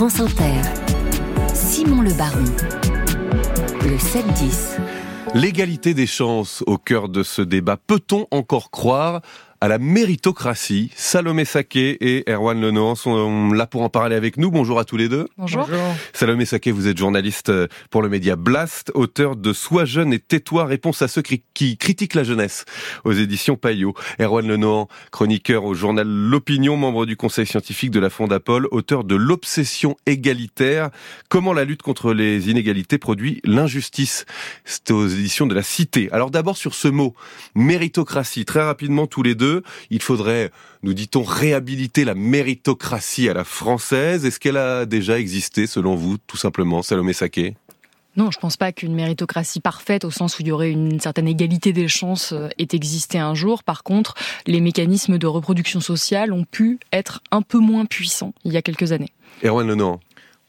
France Inter, Simon Le Baron, le 7-10. L'égalité des chances au cœur de ce débat. Peut-on encore croire à la méritocratie. Salomé Saké et Erwan Lenoir sont là pour en parler avec nous. Bonjour à tous les deux. Bonjour. Salomé Saké, vous êtes journaliste pour le média Blast, auteur de Sois jeune et tais-toi, réponse à ceux qui critiquent la jeunesse aux éditions Payot. Erwan Lenoir, chroniqueur au journal L'Opinion, membre du conseil scientifique de la Fondapol, auteur de L'obsession égalitaire, comment la lutte contre les inégalités produit l'injustice. C'est aux éditions de la Cité. Alors d'abord sur ce mot, méritocratie, très rapidement tous les deux il faudrait, nous dit-on, réhabiliter la méritocratie à la française. Est-ce qu'elle a déjà existé, selon vous, tout simplement, Salomé Saké? Non, je ne pense pas qu'une méritocratie parfaite, au sens où il y aurait une certaine égalité des chances, euh, ait existé un jour. Par contre, les mécanismes de reproduction sociale ont pu être un peu moins puissants il y a quelques années. Erwan Lenoir.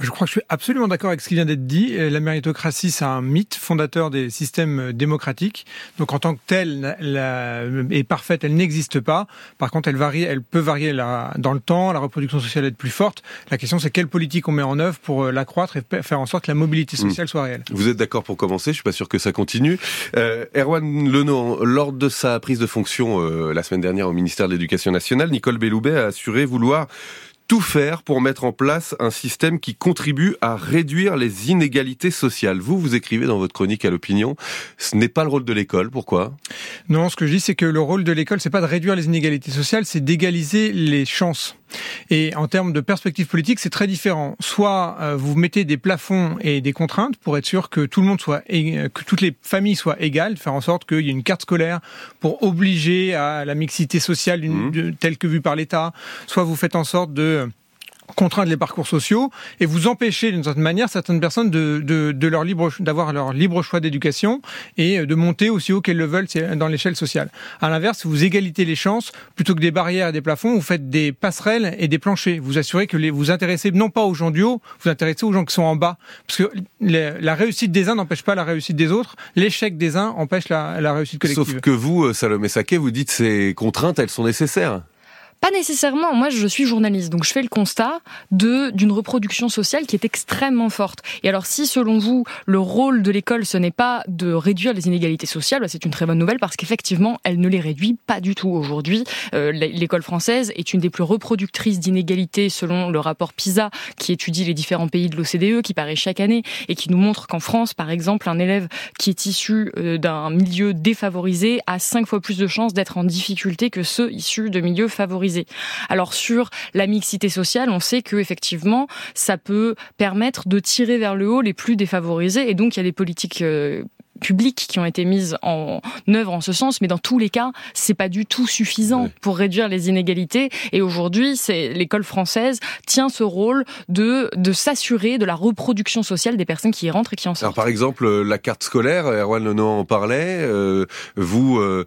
Je crois que je suis absolument d'accord avec ce qui vient d'être dit. La méritocratie, c'est un mythe fondateur des systèmes démocratiques. Donc, en tant que telle, la, est parfaite, elle n'existe pas. Par contre, elle varie, elle peut varier dans le temps. La reproduction sociale est plus forte. La question, c'est quelle politique on met en œuvre pour euh, l'accroître et faire en sorte que la mobilité hmm. sociale soit réelle. Vous êtes d'accord pour commencer? Je suis pas sûr que ça continue. Euh, Erwan Leno, lors de sa prise de fonction euh, la semaine dernière au ministère de l'Éducation nationale, Nicole Belloubet a assuré vouloir tout faire pour mettre en place un système qui contribue à réduire les inégalités sociales. Vous, vous écrivez dans votre chronique à l'opinion, ce n'est pas le rôle de l'école. Pourquoi? Non, ce que je dis, c'est que le rôle de l'école, c'est pas de réduire les inégalités sociales, c'est d'égaliser les chances. Et en termes de perspective politique, c'est très différent. Soit euh, vous mettez des plafonds et des contraintes pour être sûr que tout le monde soit, que toutes les familles soient égales, faire en sorte qu'il y ait une carte scolaire pour obliger à la mixité sociale mmh. telle que vue par l'État. Soit vous faites en sorte de contraindre les parcours sociaux et vous empêcher d'une certaine manière certaines personnes de, de, leur libre d'avoir leur libre choix d'éducation et de monter aussi haut qu'elles le veulent dans l'échelle sociale. À l'inverse, vous égalitez les chances plutôt que des barrières et des plafonds, vous faites des passerelles et des planchers. Vous assurez que les, vous intéressez non pas aux gens du haut, vous intéressez aux gens qui sont en bas, parce que la réussite des uns n'empêche pas la réussite des autres. L'échec des uns empêche la, réussite collective. Sauf que vous, Salomé Saké, vous dites ces contraintes, elles sont nécessaires. Pas nécessairement. Moi, je suis journaliste, donc je fais le constat de d'une reproduction sociale qui est extrêmement forte. Et alors, si selon vous, le rôle de l'école, ce n'est pas de réduire les inégalités sociales, bah, c'est une très bonne nouvelle parce qu'effectivement, elle ne les réduit pas du tout aujourd'hui. Euh, l'école française est une des plus reproductrices d'inégalités selon le rapport PISA qui étudie les différents pays de l'OCDE, qui paraît chaque année et qui nous montre qu'en France, par exemple, un élève qui est issu euh, d'un milieu défavorisé a cinq fois plus de chances d'être en difficulté que ceux issus de milieux favorisés. Alors sur la mixité sociale, on sait que effectivement, ça peut permettre de tirer vers le haut les plus défavorisés. Et donc il y a des politiques euh, publiques qui ont été mises en œuvre en ce sens, mais dans tous les cas, c'est pas du tout suffisant pour réduire les inégalités. Et aujourd'hui, c'est l'école française tient ce rôle de de s'assurer de la reproduction sociale des personnes qui y rentrent et qui en sortent. Alors par exemple, euh, la carte scolaire, Erwan Lenoir en parlait. Euh, vous, euh,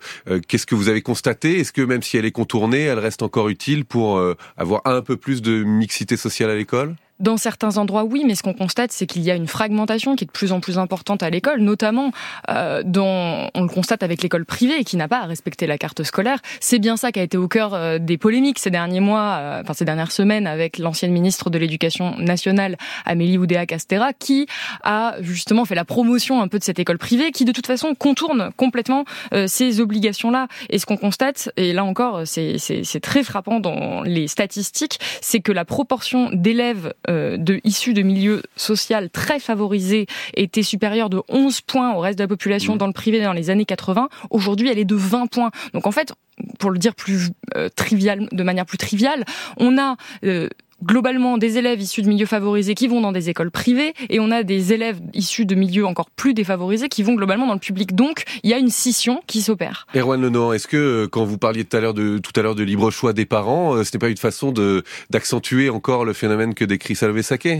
qu'est-ce que vous avez constaté? Est-ce que même si elle est contournée, elle reste encore utile pour avoir un peu plus de mixité sociale à l'école? Dans certains endroits, oui, mais ce qu'on constate, c'est qu'il y a une fragmentation qui est de plus en plus importante à l'école, notamment euh, dont on le constate avec l'école privée qui n'a pas à respecter la carte scolaire. C'est bien ça qui a été au cœur euh, des polémiques ces derniers mois, euh, enfin ces dernières semaines, avec l'ancienne ministre de l'Éducation nationale, Amélie Oudéa-Castera, qui a justement fait la promotion un peu de cette école privée, qui de toute façon contourne complètement euh, ces obligations-là. Et ce qu'on constate, et là encore, c'est très frappant dans les statistiques, c'est que la proportion d'élèves euh, de, issus de milieux sociaux très favorisés était supérieure de 11 points au reste de la population mmh. dans le privé dans les années 80. Aujourd'hui, elle est de 20 points. Donc en fait, pour le dire plus euh, trivial, de manière plus triviale, on a euh, globalement des élèves issus de milieux favorisés qui vont dans des écoles privées et on a des élèves issus de milieux encore plus défavorisés qui vont globalement dans le public. Donc, il y a une scission qui s'opère. Erwan Lenoir, est-ce que euh, quand vous parliez tout à l'heure de libre choix des parents, euh, ce n'est pas une façon d'accentuer encore le phénomène que décrit Salvé euh,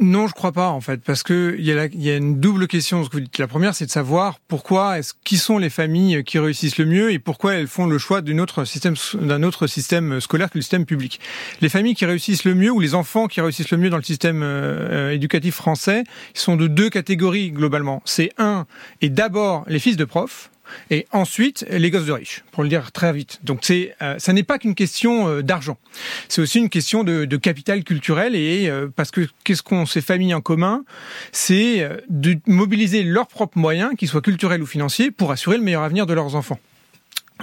non, je crois pas en fait, parce que il y, a une double question. Ce que vous dites. La première, c'est de savoir pourquoi est-ce qui sont les familles qui réussissent le mieux et pourquoi elles font le choix d'un autre système d'un autre système scolaire que le système public. Les familles qui réussissent le mieux ou les enfants qui réussissent le mieux dans le système euh, éducatif français, sont de deux catégories globalement. C'est un et d'abord les fils de profs et ensuite les gosses de riches, pour le dire très vite. Donc c'est, euh, ça n'est pas qu'une question euh, d'argent, c'est aussi une question de, de capital culturel et euh, parce que qu'est-ce qu'ont ces familles en commun, c'est de mobiliser leurs propres moyens, qu'ils soient culturels ou financiers, pour assurer le meilleur avenir de leurs enfants.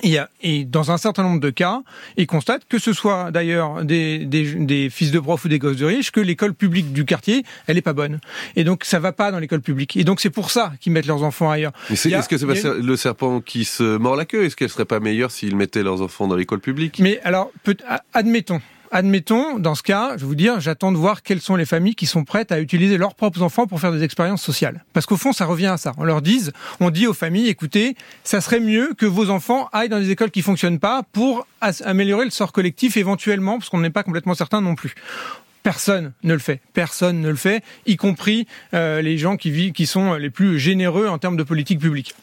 Et, dans un certain nombre de cas, ils constatent que ce soit d'ailleurs des, des, des, fils de profs ou des gosses de riches, que l'école publique du quartier, elle est pas bonne. Et donc ça va pas dans l'école publique. Et donc c'est pour ça qu'ils mettent leurs enfants ailleurs. est-ce que c'est pas le serpent qui se mord la queue? Est-ce qu'elle serait pas meilleure s'ils mettaient leurs enfants dans l'école publique? Mais alors, admettons, Admettons, dans ce cas, je vais vous dire, j'attends de voir quelles sont les familles qui sont prêtes à utiliser leurs propres enfants pour faire des expériences sociales. Parce qu'au fond, ça revient à ça. On leur dit, on dit aux familles, écoutez, ça serait mieux que vos enfants aillent dans des écoles qui fonctionnent pas pour améliorer le sort collectif éventuellement, parce qu'on n'est pas complètement certain non plus. Personne ne le fait. Personne ne le fait, y compris euh, les gens qui, vivent, qui sont les plus généreux en termes de politique publique.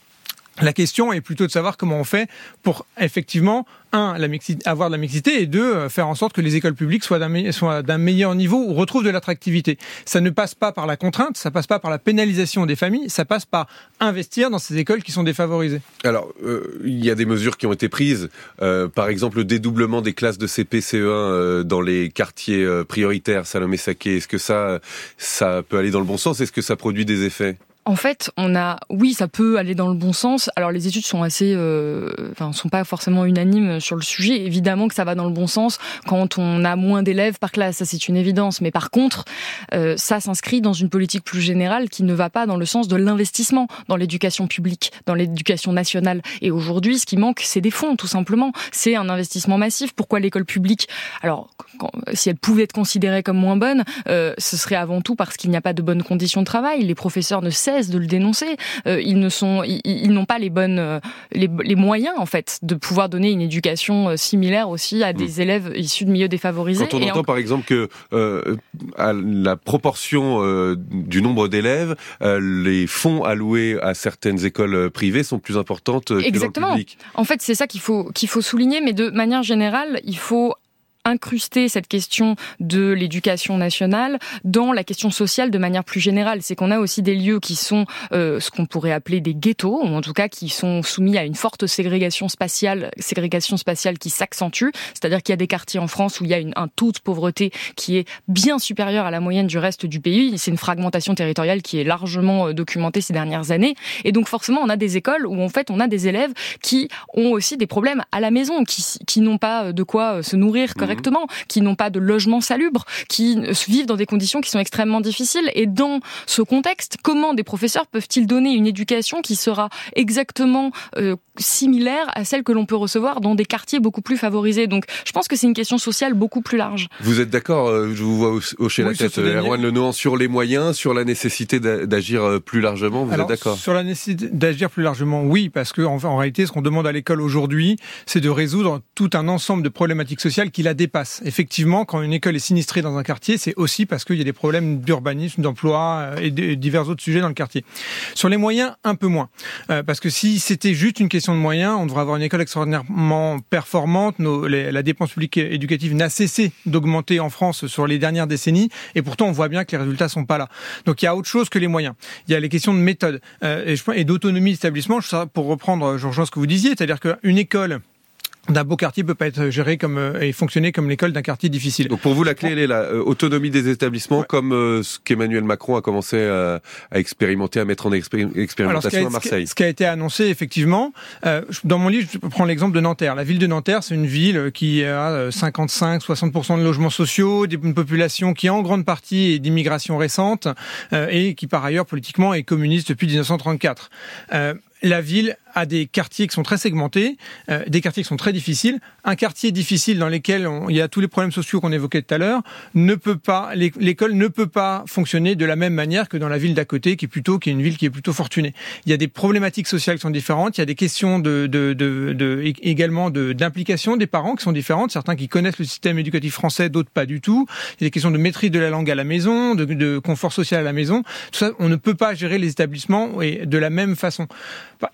La question est plutôt de savoir comment on fait pour effectivement un, avoir de la mixité et deux, euh, faire en sorte que les écoles publiques soient d'un, meilleur niveau ou retrouvent de l'attractivité. Ça ne passe pas par la contrainte, ça passe pas par la pénalisation des familles, ça passe par investir dans ces écoles qui sont défavorisées. Alors, euh, il y a des mesures qui ont été prises, euh, par exemple le dédoublement des classes de CP, CE1 dans les quartiers prioritaires, Salomé Saké. Est-ce que ça, ça peut aller dans le bon sens? Est-ce que ça produit des effets? En fait, on a, oui, ça peut aller dans le bon sens. Alors les études sont assez, euh, enfin, sont pas forcément unanimes sur le sujet. Évidemment que ça va dans le bon sens quand on a moins d'élèves par classe, ça c'est une évidence. Mais par contre, euh, ça s'inscrit dans une politique plus générale qui ne va pas dans le sens de l'investissement dans l'éducation publique, dans l'éducation nationale. Et aujourd'hui, ce qui manque, c'est des fonds, tout simplement. C'est un investissement massif. Pourquoi l'école publique? Alors, si elle pouvait être considérée comme moins bonne, euh, ce serait avant tout parce qu'il n'y a pas de bonnes conditions de travail. Les professeurs ne de le dénoncer. Euh, ils ne sont, ils, n'ont pas les bonnes, euh, les, moyens en fait de pouvoir donner une éducation euh, similaire aussi à des mm. élèves issus de milieux défavorisés. Quand on entend par exemple que à la proportion du nombre d'élèves, les fonds alloués à certaines écoles privées sont plus importantes que Exactement. dans le public. En fait, c'est ça qu'il faut qu'il faut souligner, mais de manière générale, il faut incruster cette question de l'éducation nationale dans la question sociale de manière plus générale. C'est qu'on a aussi des lieux qui sont euh, ce qu'on pourrait appeler des ghettos, ou en tout cas qui sont soumis à une forte ségrégation spatiale, ségrégation spatiale qui s'accentue. C'est-à-dire qu'il y a des quartiers en France où il y a un taux de pauvreté qui est bien supérieur à la moyenne du reste du pays. C'est une fragmentation territoriale qui est largement euh, documentée ces dernières années. Et donc forcément, on a des écoles où en fait on a des élèves qui ont aussi des problèmes à la maison, qui, qui n'ont pas de quoi euh, se nourrir correctement qui n'ont pas de logement salubre, qui vivent dans des conditions qui sont extrêmement difficiles. Et dans ce contexte, comment des professeurs peuvent-ils donner une éducation qui sera exactement euh, similaire à celle que l'on peut recevoir dans des quartiers beaucoup plus favorisés? Donc, je pense que c'est une question sociale beaucoup plus large. Vous êtes d'accord euh, Je vous vois hocher la tête, Erwan Lenoir, sur les moyens, sur la nécessité d'agir euh, plus largement. Vous êtes d'accord? Sur la nécessité d'agir plus largement, oui, parce que en, réalité, ce qu'on demande à l'école aujourd'hui, c'est de résoudre tout un ensemble de problématiques sociales qui la dépassent. Effectivement, quand une école est sinistrée dans un quartier, c'est aussi parce qu'il y a des problèmes d'urbanisme, d'emploi euh, et, de, divers autres sujets dans le quartier. Sur les moyens, un peu moins, parce que si c'était juste une question de moyens, on devrait avoir une école extraordinairement performante. la dépense publique éducative n'a cessé d'augmenter en France sur les dernières décennies, et pourtant on voit bien que les résultats sont pas là. Donc il y a autre chose que les moyens. Il y a les questions de méthode euh, et, d'autonomie d'établissement. Pour reprendre, Jean, ce que vous disiez, c'est-à-dire qu'une école d'un beau quartier peut pas être géré comme euh, et fonctionner comme l'école d'un quartier difficile. Donc pour vous la clé elle est la euh, autonomie des établissements comme euh, ce qu'Emmanuel Macron a commencé à, expérimenter à mettre en expérimentation à Marseille. Ce qui a été annoncé effectivement dans mon livre je prends l'exemple de Nanterre. La ville de Nanterre c'est une ville qui a 55 60% de logements sociaux, une population qui en grande partie est d'immigration récente et qui par ailleurs politiquement est communiste depuis 1934. La ville à des quartiers qui sont très segmentés, euh, des quartiers qui sont très difficiles. Un quartier difficile dans lequel il y a tous les problèmes sociaux qu'on évoquait tout à l'heure, ne peut pas, l'école ne peut pas fonctionner de la même manière que dans la ville d'à côté, qui est plutôt, qui est une ville qui est plutôt fortunée. Il y a des problématiques sociales qui sont différentes. Il y a des questions de, de, de, de également d'implication des parents qui sont différentes. Certains qui connaissent le système éducatif français, d'autres pas du tout. Il y a des questions de maîtrise de la langue à la maison, de, de confort social à la maison. Tout ça, on ne peut pas gérer les établissements de la même façon.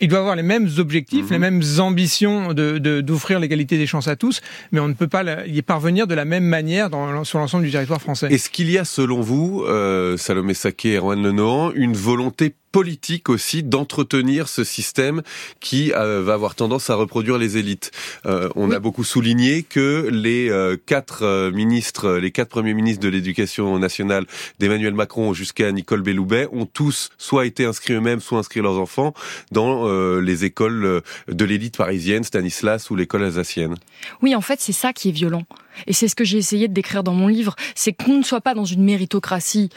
Il doit avoir les mêmes objectifs, les mhm. mêmes ambitions de d'offrir l'égalité des chances à tous, mais on ne peut pas y parvenir de la même manière dans, sur l'ensemble du territoire français. Est-ce qu'il y a, selon vous, euh, Salomé Saké et Erwan Lenoir, une volonté politique aussi d'entretenir ce système qui euh, va avoir tendance à reproduire les élites. Euh, on a beaucoup souligné que les euh, quatre ministres, les quatre premiers ministres de l'éducation nationale d'Emmanuel Macron jusqu'à Nicole Belloubet ont tous soit été inscrits eux-mêmes, soit inscrits leurs enfants dans les écoles de l'élite parisienne, Stanislas ou l'école alsacienne. Oui, en fait, c'est ça qui est violent. Et c'est ce que j'ai essayé de décrire dans mon livre, c'est qu'on ne soit pas dans une méritocratie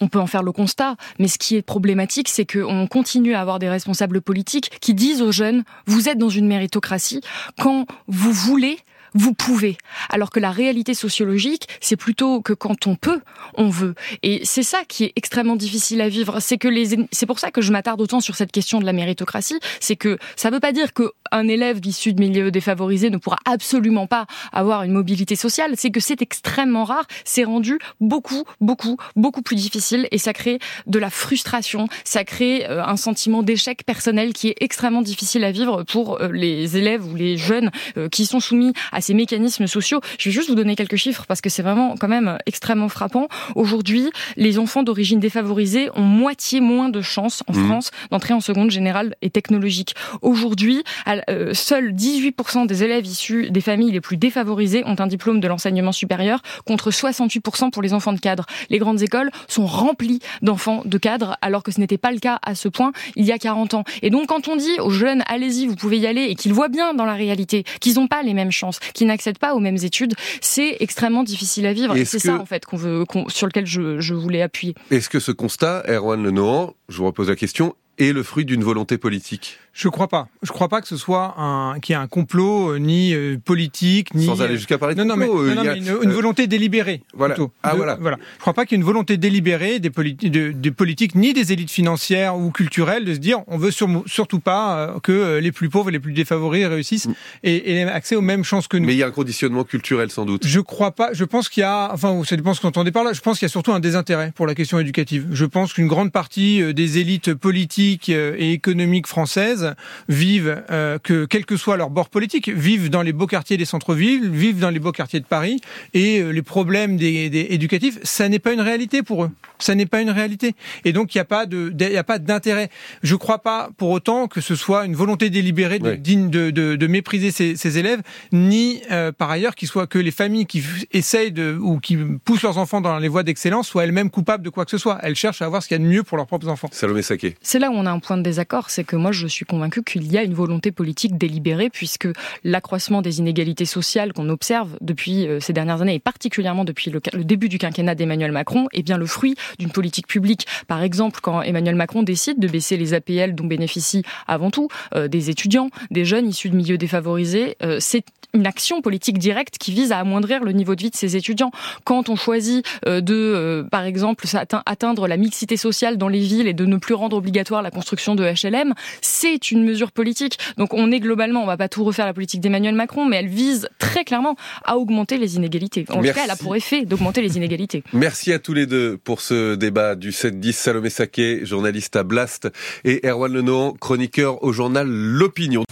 on peut en faire le constat, mais ce qui est problématique, c'est qu'on continue à avoir des responsables politiques qui disent aux jeunes, vous êtes dans une méritocratie quand vous voulez vous pouvez. Alors que la réalité sociologique, c'est plutôt que quand on peut, on veut. Et c'est ça qui est extrêmement difficile à vivre. C'est que les, c'est pour ça que je m'attarde autant sur cette question de la méritocratie. C'est que ça ne veut pas dire qu'un élève issu de milieux défavorisés ne pourra absolument pas avoir une mobilité sociale. C'est que c'est extrêmement rare. C'est rendu beaucoup, beaucoup, beaucoup plus difficile et ça crée de la frustration. Ça crée euh, un sentiment d'échec personnel qui est extrêmement difficile à vivre pour euh, les élèves ou les jeunes euh, qui sont soumis à ces mécanismes sociaux. Je vais juste vous donner quelques chiffres parce que c'est vraiment quand même extrêmement frappant. Aujourd'hui, les enfants d'origine défavorisée ont moitié moins de chances en mmh. France d'entrer en seconde générale et technologique. Aujourd'hui, euh, seuls 18% des élèves issus des familles les plus défavorisées ont un diplôme de l'enseignement supérieur contre 68% pour les enfants de cadre. Les grandes écoles sont remplies d'enfants de cadre alors que ce n'était pas le cas à ce point il y a 40 ans. Et donc quand on dit aux jeunes allez-y, vous pouvez y aller et qu'ils voient bien dans la réalité qu'ils n'ont pas les mêmes chances, qui n'accèdent pas aux mêmes études, c'est extrêmement difficile à vivre. Et c'est ça en fait qu'on veut, sur lequel je, je voulais appuyer. Est-ce que ce constat, Erwan Lenohan, je vous repose la question, est le fruit d'une volonté politique? Je crois pas. Je crois pas que ce soit un qu'il y ait un complot euh, ni euh, politique ni sans aller jusqu'à parler de non, complot. Non, mais, non, une, volonté délibérée. Voilà. Ah voilà. Voilà. Je crois pas qu'il y ait une volonté délibérée des, de, des politiques ni des élites financières ou culturelles de se dire on veut surtout pas euh, que les plus pauvres et les plus défavorisés réussissent mm. et, et, aient accès aux mêmes chances que nous. Mais il y a un conditionnement culturel sans doute. Je crois pas. Je pense qu'il y a enfin ça dépend ce qu'on entendait par là. Je pense qu'il y a surtout un désintérêt pour la question éducative. Je pense qu'une grande partie des élites politiques et économiques françaises vivent euh, que, quel que soit leur bord politique, vivent dans les beaux quartiers des centres-villes, vivent dans les beaux quartiers de Paris, et euh, les problèmes des, des éducatifs, ça n'est pas une réalité pour eux. Ça n'est pas une réalité. Et donc, il n'y a pas de, il a pas d'intérêt. Je ne crois pas pour autant que ce soit une volonté délibérée de, de, de, de, mépriser ces, ces élèves, ni euh, par ailleurs qu'il soit que les familles qui essayent de, ou qui poussent leurs enfants dans les voies d'excellence soient elles-mêmes coupables de quoi que ce soit. Elles cherchent à avoir ce qu'il y a de mieux pour leurs propres enfants. Salomé Saké. C'est là où on a un point de désaccord, c'est que moi, je suis convaincu qu'il y a une volonté politique délibérée, puisque l'accroissement des inégalités sociales qu'on observe depuis euh, ces dernières années, et particulièrement depuis le, début du quinquennat d'Emmanuel Macron, est bien le fruit d'une politique publique. Par exemple, quand Emmanuel Macron décide de baisser les APL dont bénéficient avant tout euh, des étudiants, des jeunes issus de milieux défavorisés, euh, c'est une action politique directe qui vise à amoindrir le niveau de vie de ces étudiants. Quand on choisit de, par exemple, atteindre la mixité sociale dans les villes et de ne plus rendre obligatoire construction de HLM, c'est une mesure politique. Donc on est globalement, on va pas tout refaire la politique d'Emmanuel Macron, mais elle vise très clairement à augmenter les inégalités. En tout cas, elle a pour effet d'augmenter les inégalités. Merci à tous les deux pour ce débat du 7-10. Salomé Saké, journaliste à Blast, et Erwan Lenohan, chroniqueur au journal L'Opinion.